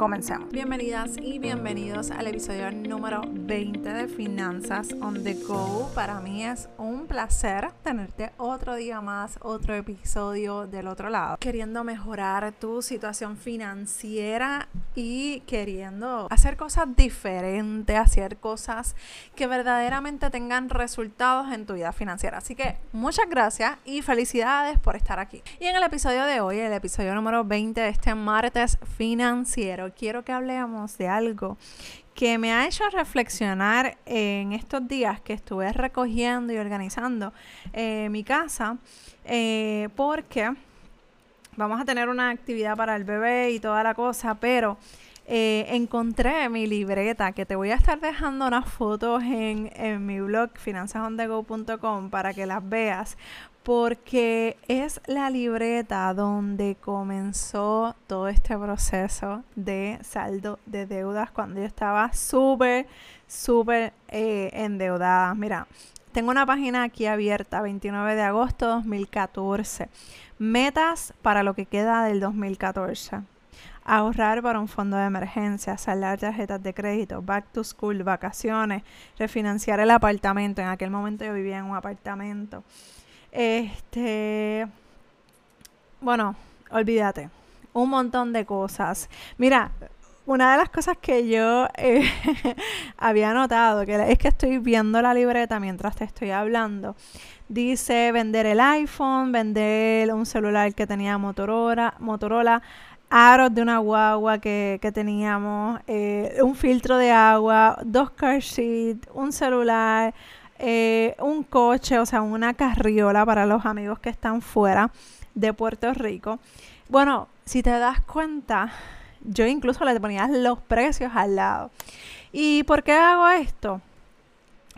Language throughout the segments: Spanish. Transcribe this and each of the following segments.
Comencemos. Bienvenidas y bienvenidos al episodio número 20 de Finanzas on the Go. Para mí es un placer tenerte otro día más, otro episodio del otro lado. Queriendo mejorar tu situación financiera y queriendo hacer cosas diferentes, hacer cosas que verdaderamente tengan resultados en tu vida financiera. Así que muchas gracias y felicidades por estar aquí. Y en el episodio de hoy, el episodio número 20 de este martes financiero, quiero que hablemos de algo que me ha hecho reflexionar en estos días que estuve recogiendo y organizando eh, mi casa, eh, porque vamos a tener una actividad para el bebé y toda la cosa, pero eh, encontré mi libreta, que te voy a estar dejando unas fotos en, en mi blog finanzasondego.com para que las veas, porque es la libreta donde comenzó todo este proceso de saldo de deudas cuando yo estaba súper, súper eh, endeudada. Mira, tengo una página aquí abierta, 29 de agosto 2014. Metas para lo que queda del 2014 ahorrar para un fondo de emergencia, saldar tarjetas de crédito, back to school, vacaciones, refinanciar el apartamento. En aquel momento yo vivía en un apartamento. Este, bueno, olvídate, un montón de cosas. Mira, una de las cosas que yo eh, había notado, que es que estoy viendo la libreta mientras te estoy hablando, dice vender el iPhone, vender un celular que tenía Motorola, Motorola aros de una guagua que, teníamos, eh, un filtro de agua, dos car seats, un celular, eh, un coche, o sea, una carriola para los amigos que están fuera de Puerto Rico. Bueno, si te das cuenta, yo incluso le ponía los precios al lado. ¿Y por qué hago esto?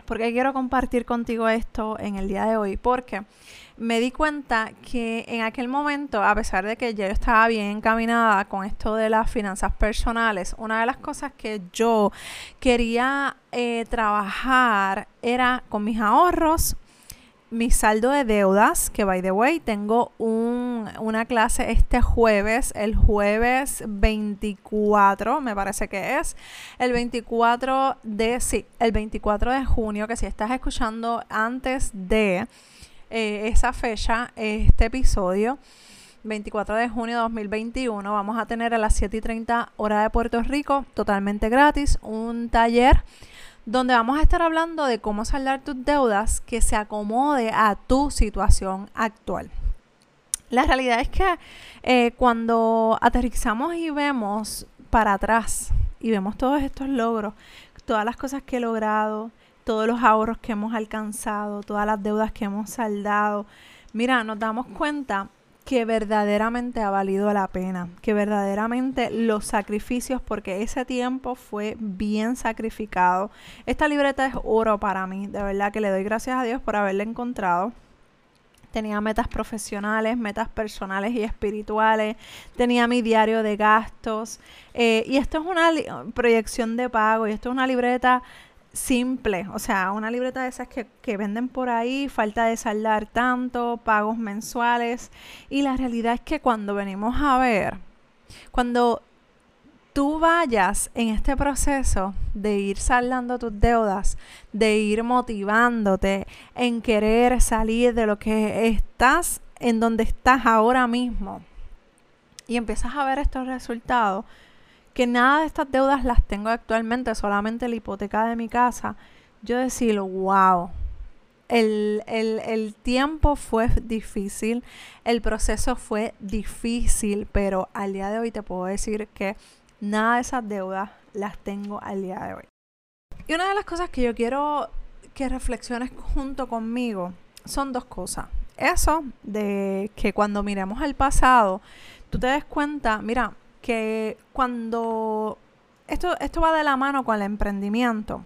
Porque quiero compartir contigo esto en el día de hoy. Porque me di cuenta que en aquel momento, a pesar de que yo estaba bien encaminada con esto de las finanzas personales, una de las cosas que yo quería eh, trabajar era con mis ahorros, mi saldo de deudas, que by the way, tengo un, una clase este jueves, el jueves 24, me parece que es, el 24 de, sí, el 24 de junio, que si estás escuchando antes de eh, esa fecha, este episodio. 24 de junio de 2021 vamos a tener a las 7 y 30 hora de Puerto Rico, totalmente gratis, un taller donde vamos a estar hablando de cómo saldar tus deudas que se acomode a tu situación actual. La realidad es que eh, cuando aterrizamos y vemos para atrás y vemos todos estos logros, todas las cosas que he logrado, todos los ahorros que hemos alcanzado, todas las deudas que hemos saldado. Mira, nos damos cuenta que verdaderamente ha valido la pena, que verdaderamente los sacrificios, porque ese tiempo fue bien sacrificado. Esta libreta es oro para mí, de verdad que le doy gracias a Dios por haberla encontrado. Tenía metas profesionales, metas personales y espirituales. Tenía mi diario de gastos. Eh, y esto es una proyección de pago. Y esto es una libreta simple, o sea, una libreta de esas que, que, venden por ahí, falta de saldar tanto, pagos mensuales. Y la realidad es que cuando venimos a ver, cuando tú vayas en este proceso de ir saldando tus deudas, de ir motivándote en querer salir de lo que estás, en donde estás ahora mismo, y empiezas a ver estos resultados, que nada de estas deudas las tengo actualmente, solamente la hipoteca de mi casa, yo decir, wow, el, el, tiempo fue difícil, el proceso fue difícil, pero al día de hoy te puedo decir que nada de esas deudas las tengo al día de hoy. Y una de las cosas que yo quiero que reflexiones junto conmigo son dos cosas. Eso de que cuando miremos al pasado, tú te des cuenta, mira, que cuando esto, esto va de la mano con el emprendimiento.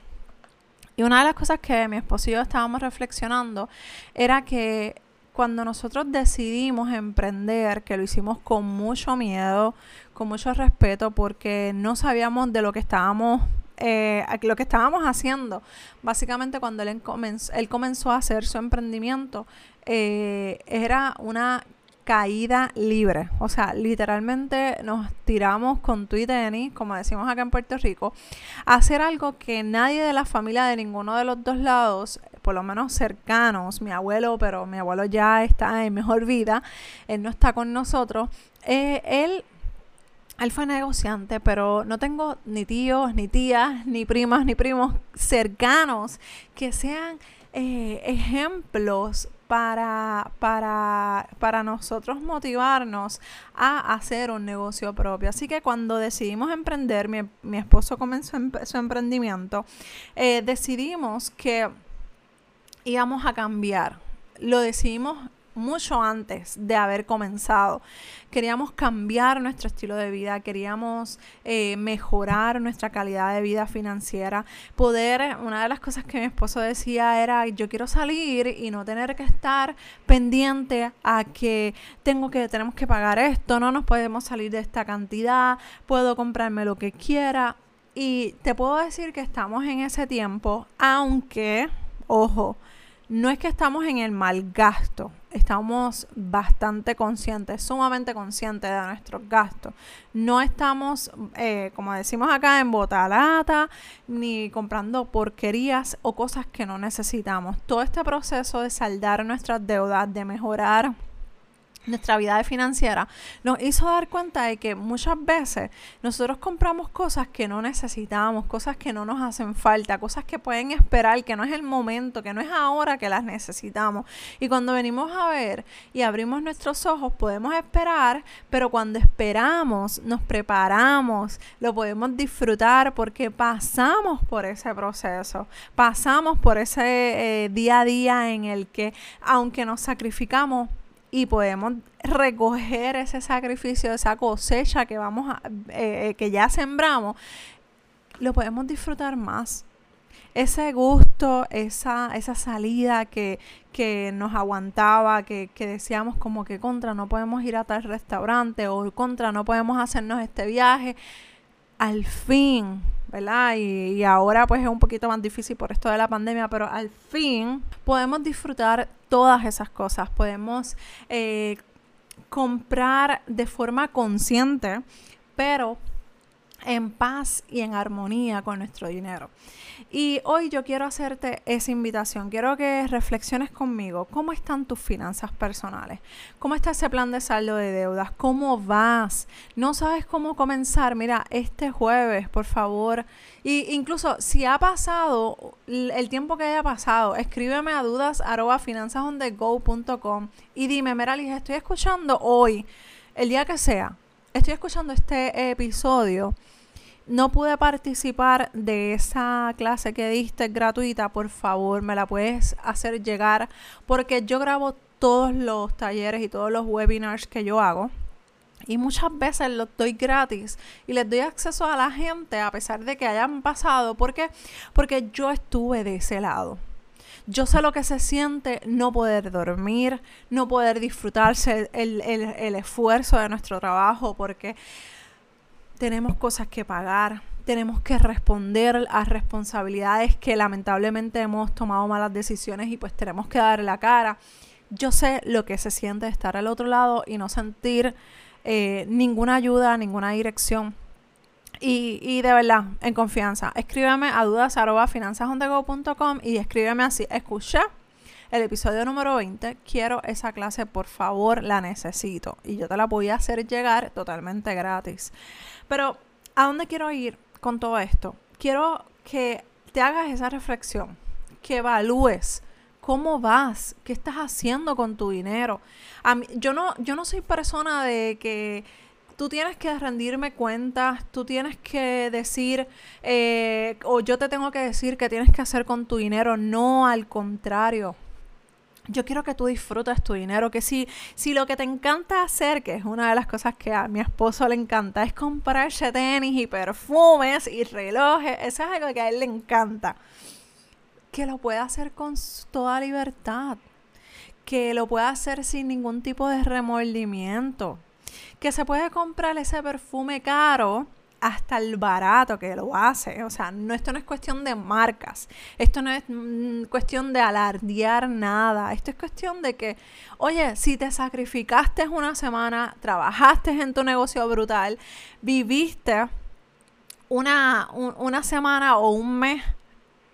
Y una de las cosas que mi esposo y yo estábamos reflexionando era que cuando nosotros decidimos emprender, que lo hicimos con mucho miedo, con mucho respeto, porque no sabíamos de lo que estábamos eh, lo que estábamos haciendo, básicamente cuando él comenzó, él comenzó a hacer su emprendimiento, eh, era una caída libre. O sea, literalmente nos tiramos con tu y tenis, como decimos acá en Puerto Rico, a hacer algo que nadie de la familia de ninguno de los dos lados, por lo menos cercanos, mi abuelo, pero mi abuelo ya está en mejor vida, él no está con nosotros, eh, él él fue negociante, pero no tengo ni tíos, ni tías, ni primas, ni primos cercanos que sean eh, ejemplos para, para, para nosotros motivarnos a hacer un negocio propio. Así que cuando decidimos emprender, mi, esposo comenzó su emprendimiento, eh, decidimos que íbamos a cambiar. Lo decidimos mucho antes de haber comenzado. Queríamos cambiar nuestro estilo de vida, queríamos eh, mejorar nuestra calidad de vida financiera, poder, una de las cosas que mi esposo decía era, yo quiero salir y no tener que estar pendiente a que tengo que, tenemos que pagar esto, no nos podemos salir de esta cantidad, puedo comprarme lo que quiera. Y te puedo decir que estamos en ese tiempo, aunque, ojo, no es que estamos en el mal gasto, estamos bastante conscientes, sumamente conscientes de nuestros gastos. No estamos, eh, como decimos acá, en botalata, ni comprando porquerías o cosas que no necesitamos. Todo este proceso de saldar nuestras deudas, de mejorar nuestra vida financiera, nos hizo dar cuenta de que muchas veces nosotros compramos cosas que no necesitamos, cosas que no nos hacen falta, cosas que pueden esperar, que no es el momento, que no es ahora que las necesitamos. Y cuando venimos a ver y abrimos nuestros ojos, podemos esperar, pero cuando esperamos, nos preparamos, lo podemos disfrutar porque pasamos por ese proceso, pasamos por ese eh, día a día en el que, aunque nos sacrificamos, y podemos recoger ese sacrificio, esa cosecha que vamos a, eh, eh, que ya sembramos, lo podemos disfrutar más. Ese gusto, esa, esa salida que, que nos aguantaba, que, que decíamos como que contra no podemos ir a tal restaurante o contra no podemos hacernos este viaje, al fin ¿verdad? Y, ahora pues es un poquito más difícil por esto de la pandemia, pero al fin podemos disfrutar todas esas cosas, podemos eh, comprar de forma consciente, pero en paz y en armonía con nuestro dinero. Y hoy yo quiero hacerte esa invitación. Quiero que reflexiones conmigo. ¿Cómo están tus finanzas personales? ¿Cómo está ese plan de saldo de deudas? ¿Cómo vas? ¿No sabes cómo comenzar? Mira, este jueves, por favor. Y incluso si ha pasado el tiempo que haya pasado, escríbeme a dudas y dime, Meralis, estoy escuchando hoy, el día que sea, estoy escuchando este episodio no pude participar de esa clase que diste gratuita, por favor, me la puedes hacer llegar porque yo grabo todos los talleres y todos los webinars que yo hago. Y muchas veces los doy gratis y les doy acceso a la gente a pesar de que hayan pasado. ¿Por qué? Porque yo estuve de ese lado. Yo sé lo que se siente no poder dormir, no poder disfrutarse el, el esfuerzo de nuestro trabajo, porque tenemos cosas que pagar, tenemos que responder a responsabilidades que lamentablemente hemos tomado malas decisiones y pues tenemos que dar la cara. Yo sé lo que se siente estar al otro lado y no sentir eh, ninguna ayuda, ninguna dirección. Y, y, de verdad, en confianza, escríbeme a dudas y escríbeme así, escucha el episodio número 20, quiero esa clase, por favor, la necesito. Y yo te la voy a hacer llegar totalmente gratis. Pero, ¿a dónde quiero ir con todo esto? Quiero que te hagas esa reflexión, que evalúes cómo vas, qué estás haciendo con tu dinero. A mí, yo, no, yo no soy persona de que tú tienes que rendirme cuentas, tú tienes que decir, eh, o yo te tengo que decir qué tienes que hacer con tu dinero. No, al contrario yo quiero que tú disfrutes tu dinero, que si, si lo que te encanta hacer, que es una de las cosas que a mi esposo le encanta, es comprarse tenis y perfumes y relojes, eso es algo que a él le encanta, que lo pueda hacer con toda libertad. que lo puede hacer sin ningún tipo de remordimiento, que se puede comprar ese perfume caro hasta el barato que lo hace. O sea, no, esto no es cuestión de marcas, esto no es mm, cuestión de alardear nada, esto es cuestión de que, oye, si te sacrificaste una semana, trabajaste en tu negocio brutal, viviste una, una semana o un mes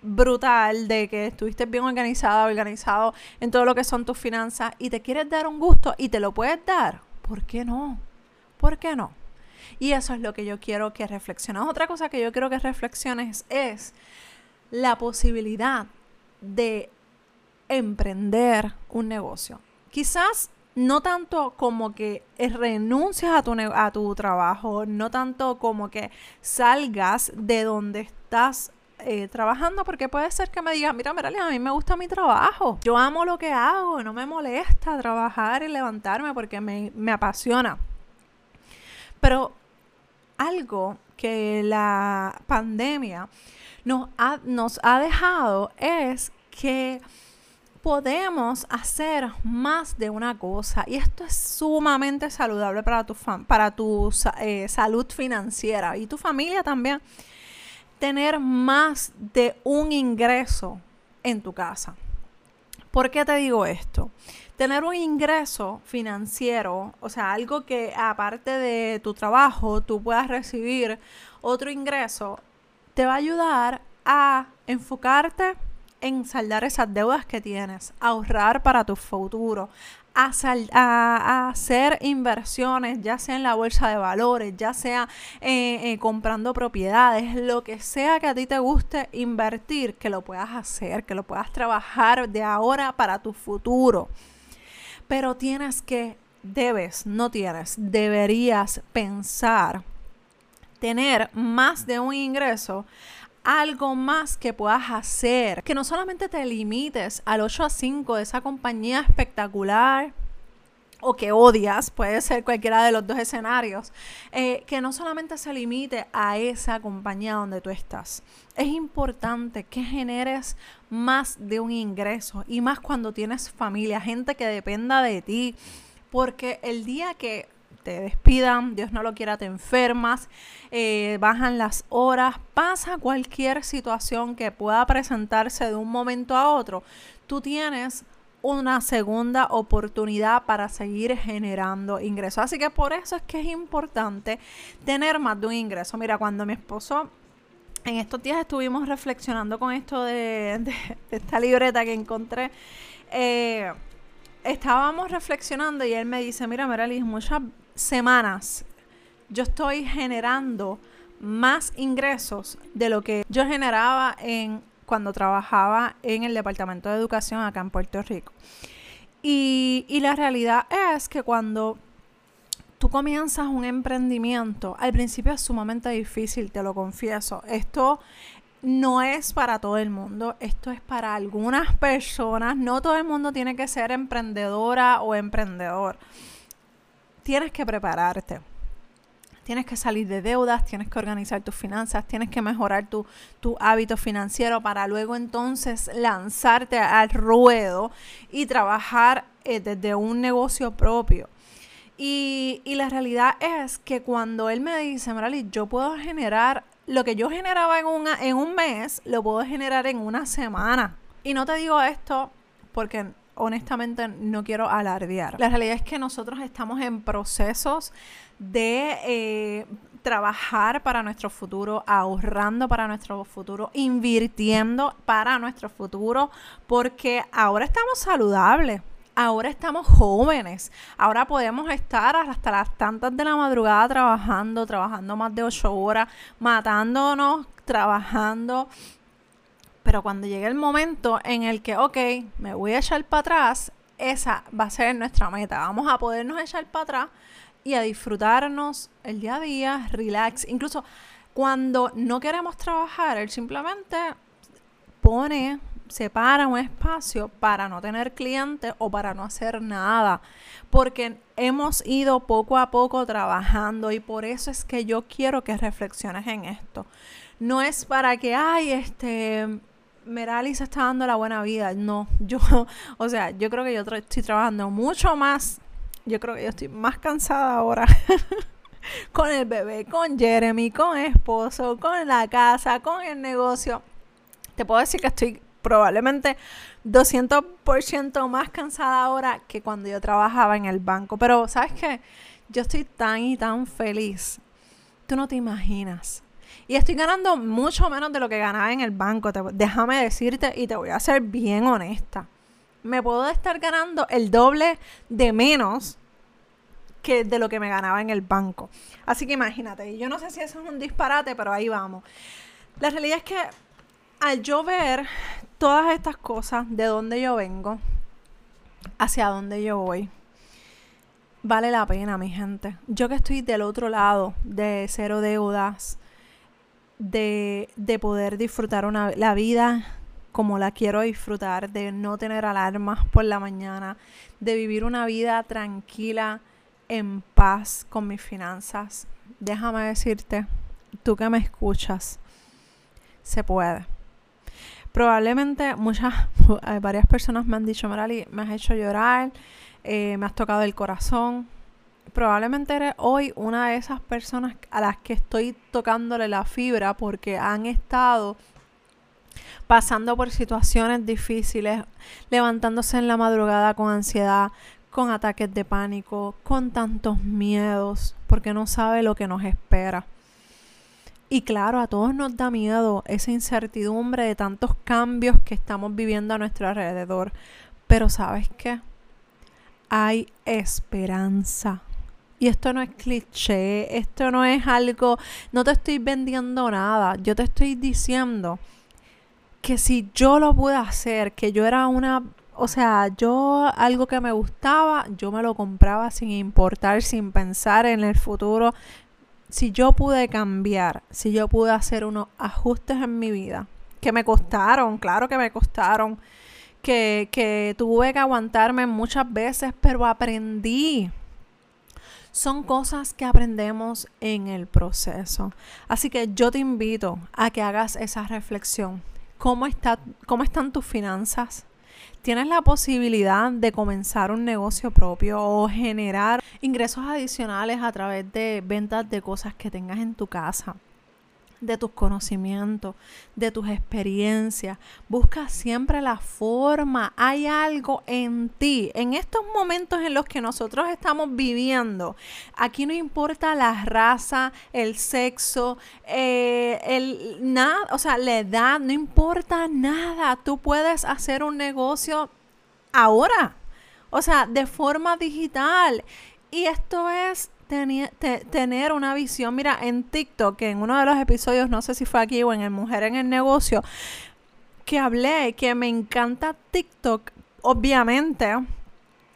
brutal de que estuviste bien organizada, organizado en todo lo que son tus finanzas y te quieres dar un gusto y te lo puedes dar, ¿por qué no? ¿Por qué no? Y eso es lo que yo quiero que reflexiones. Otra cosa que yo quiero que reflexiones es la posibilidad de emprender un negocio. Quizás no tanto como que renuncias a tu, a tu trabajo, no tanto como que salgas de donde estás eh, trabajando, porque puede ser que me digas, mira, mira, a mí me gusta mi trabajo, yo amo lo que hago, no me molesta trabajar y levantarme porque me, me apasiona. Pero algo que la pandemia nos ha, dejado es que podemos hacer más de una cosa y esto es sumamente saludable para tu, para tu eh, salud financiera y tu familia también. Tener más de un ingreso en tu casa. ¿Por qué te digo esto? Tener un ingreso financiero, o sea, algo que aparte de tu trabajo tú puedas recibir otro ingreso, te va a ayudar a enfocarte en saldar esas deudas que tienes, ahorrar para tu futuro, a, hacer inversiones, ya sea en la bolsa de valores, ya sea eh, eh, comprando propiedades, lo que sea que a ti te guste invertir, que lo puedas hacer, que lo puedas trabajar de ahora para tu futuro. Pero tienes que, debes, no tienes, deberías pensar tener más de un ingreso algo más que puedas hacer. Que no solamente te limites al 8 a 5 de esa compañía espectacular o que odias, puede ser cualquiera de los dos escenarios, eh, que no solamente se limite a esa compañía donde tú estás. Es importante que generes más de un ingreso y más cuando tienes familia, gente que dependa de ti, porque el día que te despidan, Dios no lo quiera, te enfermas, eh, bajan las horas, pasa cualquier situación que pueda presentarse de un momento a otro, tú tienes una segunda oportunidad para seguir generando ingresos. Así que por eso es que es importante tener más de un ingreso. Mira, cuando mi esposo en estos días estuvimos reflexionando con esto de, esta libreta que encontré. Eh, estábamos reflexionando y él me dice, mira, Meralis, muchas semanas yo estoy generando más ingresos de lo que yo generaba en cuando trabajaba en el Departamento de Educación acá en Puerto Rico. Y, y la realidad es que cuando tú comienzas un emprendimiento, al principio es sumamente difícil, te lo confieso. Esto no es para todo el mundo, esto es para algunas personas. No todo el mundo tiene que ser emprendedora o emprendedor. Tienes que prepararte tienes que salir de deudas, tienes que organizar tus finanzas, tienes que mejorar tu, hábito financiero para luego entonces lanzarte al ruedo y trabajar eh, desde un negocio propio. Y, la realidad es que cuando él me dice, Marali, yo puedo generar lo que yo generaba en, una, en un mes, lo puedo generar en una semana. Y no te digo esto porque honestamente no quiero alardear. La realidad es que nosotros estamos en procesos de eh, trabajar para nuestro futuro, ahorrando para nuestro futuro, invirtiendo para nuestro futuro, porque ahora estamos saludables. Ahora estamos jóvenes, ahora podemos estar hasta las tantas de la madrugada trabajando, trabajando más de ocho horas, matándonos, trabajando, pero cuando llegue el momento en el que, ok, me voy a echar para atrás, esa va a ser nuestra meta. Vamos a podernos echar para atrás y a disfrutarnos el día a día, relax. Incluso cuando no queremos trabajar, él simplemente pone, separa un espacio para no tener clientes o para no hacer nada. Porque hemos ido poco a poco trabajando y por eso es que yo quiero que reflexiones en esto. No es para que, ay, este, Merali está dando la buena vida. No, yo, o sea, yo creo que yo estoy trabajando mucho más. Yo creo que yo estoy más cansada ahora. con el bebé, con Jeremy, con esposo, con la casa, con el negocio. Te puedo decir que estoy probablemente 200% más cansada ahora que cuando yo trabajaba en el banco. Pero, ¿sabes qué? Yo estoy tan y tan feliz. Tú no te imaginas. Y estoy ganando mucho menos de lo que ganaba en el banco. déjame decirte y te voy a ser bien honesta. Me puedo estar ganando el doble de menos que de lo que me ganaba en el banco. Así que imagínate, yo no sé si eso es un disparate, pero ahí vamos. La realidad es que al yo ver todas estas cosas, de dónde yo vengo, hacia dónde yo voy, vale la pena, mi gente. Yo que estoy del otro lado de cero deudas, de, de poder disfrutar una, la vida como la quiero disfrutar, de no tener alarmas por la mañana, de vivir una vida tranquila, en paz con mis finanzas. Déjame decirte, tú que me escuchas, se puede. Probablemente muchas, eh, varias personas me han dicho, Marali, me has hecho llorar, eh, me has tocado el corazón. Probablemente eres hoy una de esas personas a las que estoy tocándole la fibra porque han estado pasando por situaciones difíciles, levantándose en la madrugada con ansiedad, con ataques de pánico, con tantos miedos, porque no sabe lo que nos espera. Y claro, a todos nos da miedo esa incertidumbre de tantos cambios que estamos viviendo a nuestro alrededor. Pero sabes qué? Hay esperanza. Y esto no es cliché, esto no es algo, no te estoy vendiendo nada, yo te estoy diciendo que si yo lo pude hacer, que yo era una o sea, yo algo que me gustaba, yo me lo compraba sin importar, sin pensar en el futuro. Si yo pude cambiar, si yo pude hacer unos ajustes en mi vida, que me costaron, claro que me costaron, que, que tuve que aguantarme muchas veces, pero aprendí. Son cosas que aprendemos en el proceso. Así que yo te invito a que hagas esa reflexión. ¿Cómo, está, cómo están tus finanzas? Tienes la posibilidad de comenzar un negocio propio o generar ingresos adicionales a través de ventas de cosas que tengas en tu casa de tus conocimientos, de tus experiencias. Busca siempre la forma. Hay algo en ti. En estos momentos en los que nosotros estamos viviendo, aquí no importa la raza, el sexo, eh, el nada, o sea, la edad, no importa nada. Tú puedes hacer un negocio ahora. O sea, de forma digital. Y esto es tener una visión. Mira, en TikTok, en uno de los episodios, no sé si fue aquí o en el Mujer en el Negocio, que hablé que me encanta TikTok, obviamente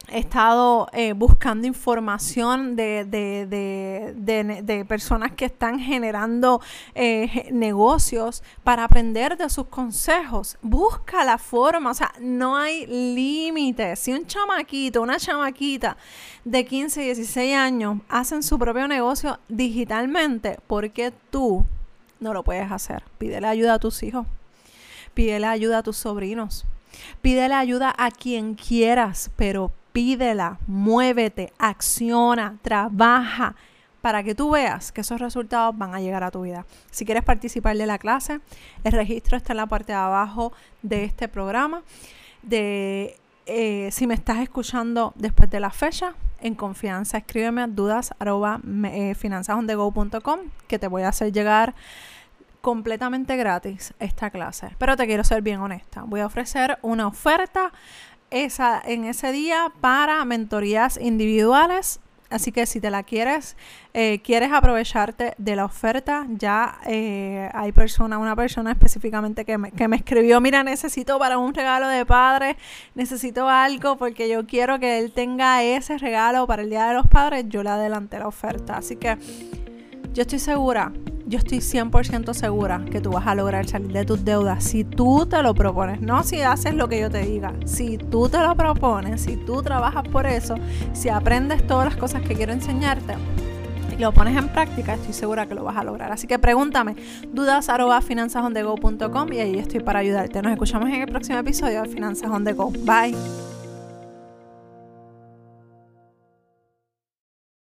he estado eh, buscando información de, de, personas que están generando eh, negocios para aprender de sus consejos. Busca la forma, o sea, no hay límites. Si un chamaquito, una chamaquita de 15, 16 años hacen su propio negocio digitalmente, ¿por qué tú no lo puedes hacer? Pídele ayuda a tus hijos, pídele ayuda a tus sobrinos. Pídele ayuda a quien quieras, pero pídela, muévete, acciona, trabaja para que tú veas que esos resultados van a llegar a tu vida. Si quieres participar de la clase, el registro está en la parte de abajo de este programa. De, eh, si me estás escuchando después de la fecha, en confianza, escríbeme a dudas arroba, eh, que te voy a hacer llegar completamente gratis esta clase. Pero te quiero ser bien honesta. Voy a ofrecer una oferta esa, en ese día para mentorías individuales. Así que si te la quieres, eh, quieres aprovecharte de la oferta, ya eh, hay persona, una persona específicamente que me, que me escribió, mira, necesito para un regalo de padres, necesito algo porque yo quiero que él tenga ese regalo para el Día de los Padres, yo le adelanté la oferta. Así que yo estoy segura yo estoy 100% segura que tú vas a lograr salir de tus deudas si tú te lo propones, no si haces lo que yo te diga. Si tú te lo propones, si tú trabajas por eso, si aprendes todas las cosas que quiero enseñarte, lo pones en práctica, estoy segura que lo vas a lograr. Así que pregúntame, dudas arroba y ahí estoy para ayudarte. Nos escuchamos en el próximo episodio de Finanzas on Go. Bye.